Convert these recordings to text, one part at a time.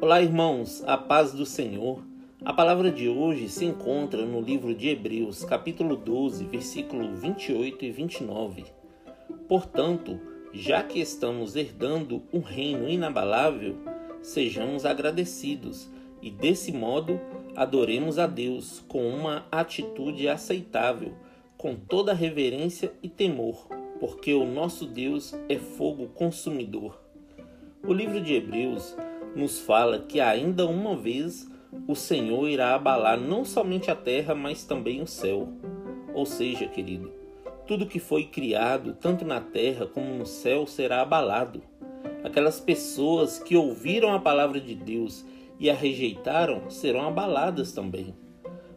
Olá, irmãos, a paz do Senhor. A palavra de hoje se encontra no livro de Hebreus, capítulo 12, versículo 28 e 29. Portanto, já que estamos herdando um reino inabalável, sejamos agradecidos e, desse modo, adoremos a Deus com uma atitude aceitável, com toda reverência e temor, porque o nosso Deus é fogo consumidor. O livro de Hebreus nos fala que ainda uma vez o Senhor irá abalar não somente a terra, mas também o céu. Ou seja, querido, tudo que foi criado, tanto na terra como no céu, será abalado. Aquelas pessoas que ouviram a palavra de Deus e a rejeitaram serão abaladas também.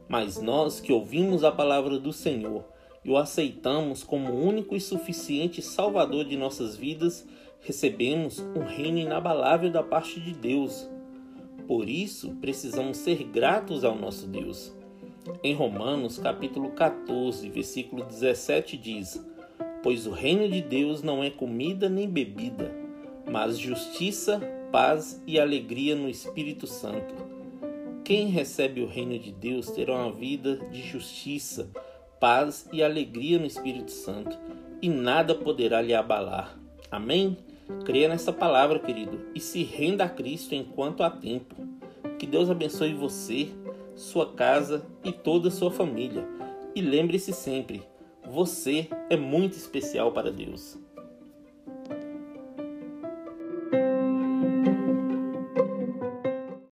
Mas nós que ouvimos a palavra do Senhor e o aceitamos como único e suficiente Salvador de nossas vidas, recebemos um reino inabalável da parte de Deus. Por isso, precisamos ser gratos ao nosso Deus. Em Romanos, capítulo 14, versículo 17 diz: Pois o reino de Deus não é comida nem bebida, mas justiça, paz e alegria no Espírito Santo. Quem recebe o reino de Deus terá uma vida de justiça, paz e alegria no Espírito Santo, e nada poderá lhe abalar. Amém? Creia nessa palavra, querido, e se renda a Cristo enquanto há tempo. Que Deus abençoe você, sua casa e toda a sua família. E lembre-se sempre: você é muito especial para Deus.